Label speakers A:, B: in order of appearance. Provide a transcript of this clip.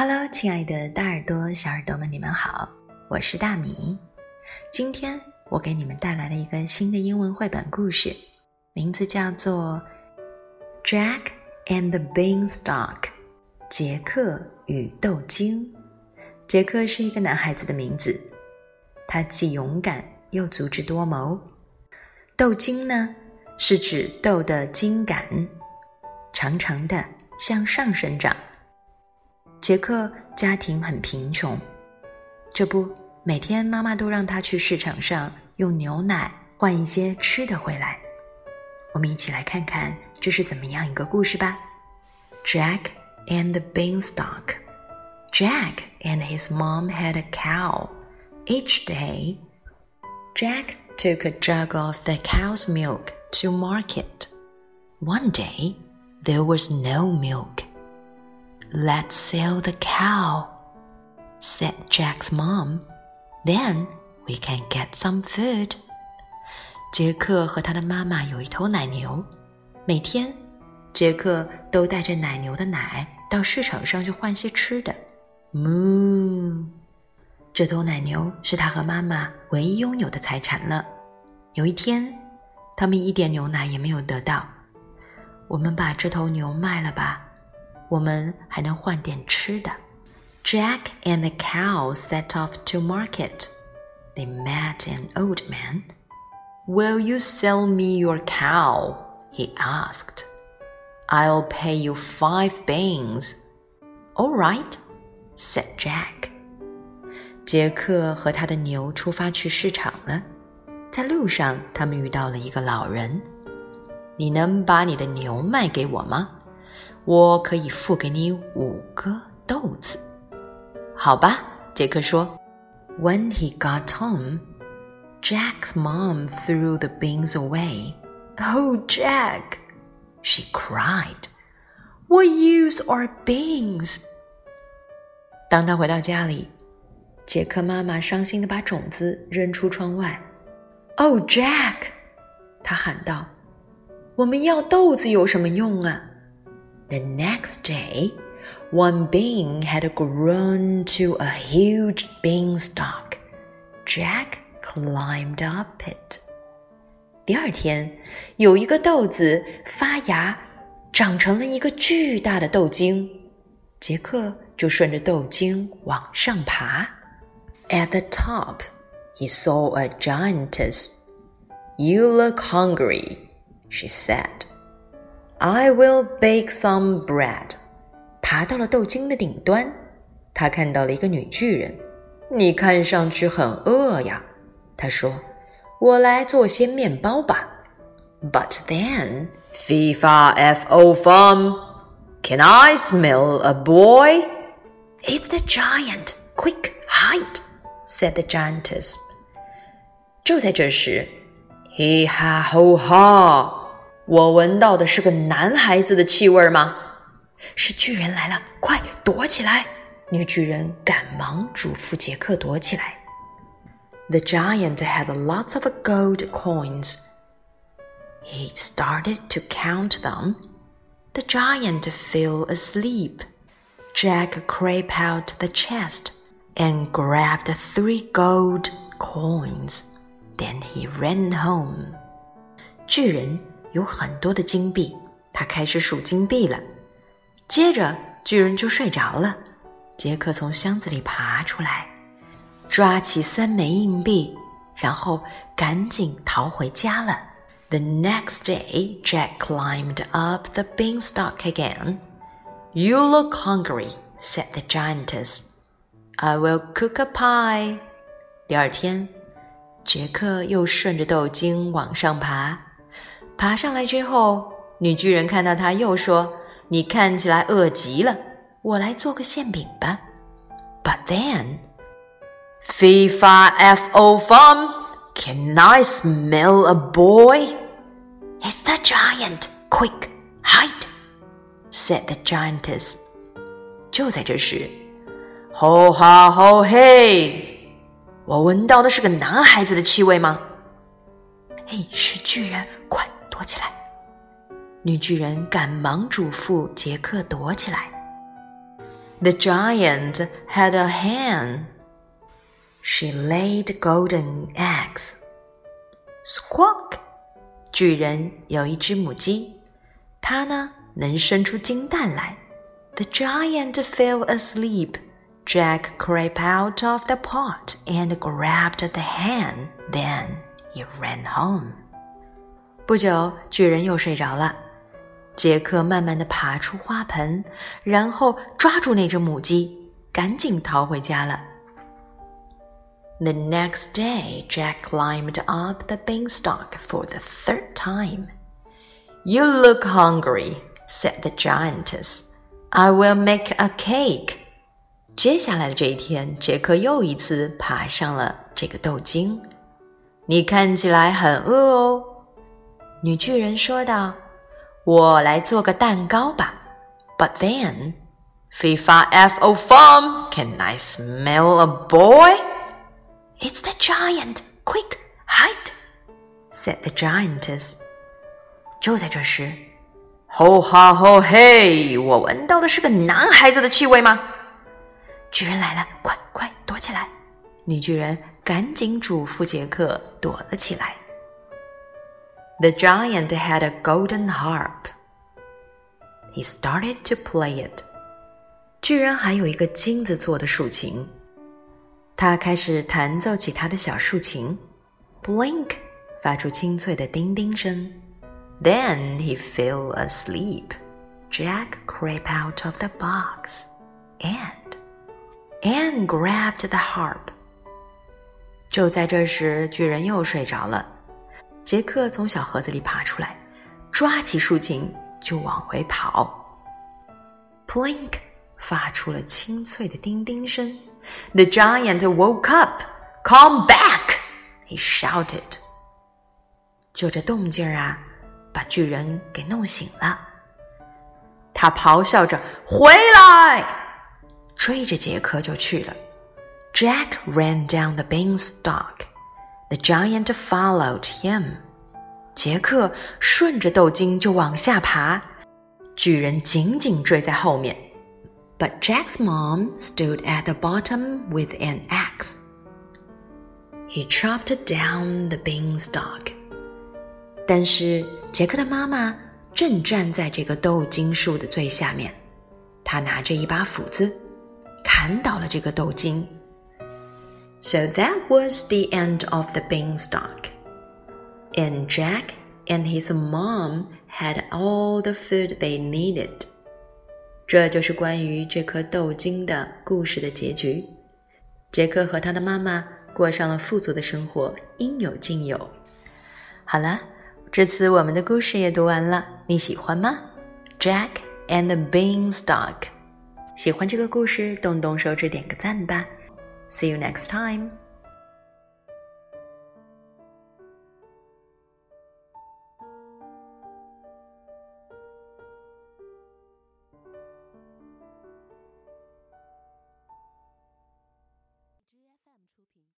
A: Hello，亲爱的大耳朵、小耳朵们，你们好，我是大米。今天我给你们带来了一个新的英文绘本故事，名字叫做《Jack and the Beanstalk》。杰克与豆茎。杰克是一个男孩子的名字，他既勇敢又足智多谋。豆茎呢，是指豆的茎秆，长长的向上生长。杰克家庭很贫穷，这不，每天妈妈都让他去市场上用牛奶换一些吃的回来。我们一起来看看这是怎么样一个故事吧。Jack and the Beanstalk. Jack and his mom had a cow. Each day, Jack took a jug of the cow's milk to market. One day, there was no milk. Let's sell the cow, said Jack's mom. Then we can get some food. 杰克和他的妈妈有一头奶牛，每天，杰克都带着奶牛的奶到市场上去换些吃的。moo，这头奶牛是他和妈妈唯一拥有的财产了。有一天，他们一点牛奶也没有得到。我们把这头牛卖了吧。我们还能换点吃的。Jack and the cow set off to market. They met an old man. Will you sell me your cow? he asked. I'll pay you five beans. All right, said Jack. 杰克和他的牛出发去市场了。在路上，他们遇到了一个老人。你能把你的牛卖给我吗？ 我可以付给你五个豆子，好吧？杰克说。When he got home, Jack's mom threw the beans away. Oh, Jack, she cried. What use are beans? 当他回到家里，杰克妈妈伤心的把种子扔出窗外。Oh, Jack，他喊道：“我们要豆子有什么用啊？” The next day, one bean had grown to a huge beanstalk. Jack climbed up it. 第二天，有一个豆子发芽，长成了一个巨大的豆茎。杰克就顺着豆茎往上爬。At the top, he saw a giantess. You look hungry, she said. I will bake some bread。爬到了豆茎的顶端，他看到了一个女巨人。你看上去很饿呀，他说：“我来做些面包吧。” But then, FIFA fo fum. Can I smell a boy? It's the giant. Quick, hide! said the giantess. 就在这时，He ha ho ha. 我闻到的是个男孩子的气味吗？是巨人来了，快躲起来！女巨人赶忙嘱咐杰克躲起来。The giant had lots of gold coins. He started to count them. The giant fell asleep. Jack crept out the chest and grabbed three gold coins. Then he ran home. 巨人 有很多的金币，他开始数金币了。接着，巨人就睡着了。杰克从箱子里爬出来，抓起三枚硬币，然后赶紧逃回家了。The next day, Jack climbed up the beanstalk again. You look hungry, said the giantess. I will cook a pie. 第二天，杰克又顺着豆茎往上爬。爬上来之后，女巨人看到他，又说：“你看起来饿极了，我来做个馅饼吧。” But then, FIFA F O Fum, can I smell a boy? It's the giant. Quick, hide! said the giantess. 就在这时，吼哈吼嘿！我闻到的是个男孩子的气味吗？嘿，是巨人，躲起来！女巨人赶忙嘱咐杰克躲起来。 The giant had a hen. She laid golden eggs. Squawk! 巨人有一只母鸡，它呢能生出金蛋来。The giant fell asleep. Jack crept out of the pot and grabbed the hen. Then he ran home. 不久，巨人又睡着了。杰克慢慢地爬出花盆，然后抓住那只母鸡，赶紧逃回家了。The next day, Jack climbed up the beanstalk for the third time. You look hungry, said the giantess. I will make a cake. 接下来的这一天，杰克又一次爬上了这个豆茎。你看起来很饿哦，女巨人说道。我来做个蛋糕吧。But then, FIFA FO farm, can I smell a boy? It's the giant. Quick, hide! said the giantess. 就在这时，吼哈吼嘿！我闻到的是个男孩子的气味吗？巨人来了，快快躲起来！女巨人赶紧嘱咐杰克躲了起来。The giant had a golden harp. He started to play it. 巨人还有一个金子做的竖琴，他开始弹奏起他的小竖琴。Blink，发出清脆的叮叮声。Then he fell asleep. Jack crept out of the box and and grabbed the harp. 就在这时，巨人又睡着了。 杰克从小盒子里爬出来，抓起竖琴就往回跑。Plink，发出了清脆的叮叮声。The giant woke up. Come back! He shouted. 就这动静啊，把巨人给弄醒了。他咆哮着：“回来！”追着杰克就去了。Jack ran down the beanstalk. The giant followed him. 杰克顺着豆茎就往下爬，巨人紧紧追在后面。But Jack's mom stood at the bottom with an axe. He chopped down the beanstalk. 但是杰克的妈妈正站在这个豆茎树的最下面，她拿着一把斧子，砍倒了这个豆茎。 So that was the end of the beanstalk, and Jack and his mom had all the food they needed. 这就是关于这颗豆茎的故事的结局。杰克和他的妈妈过上了富足的生活，应有尽有。好了，这次我们的故事也读完了，你喜欢吗？Jack and the Beanstalk，喜欢这个故事，动动手指点个赞吧。See you next time.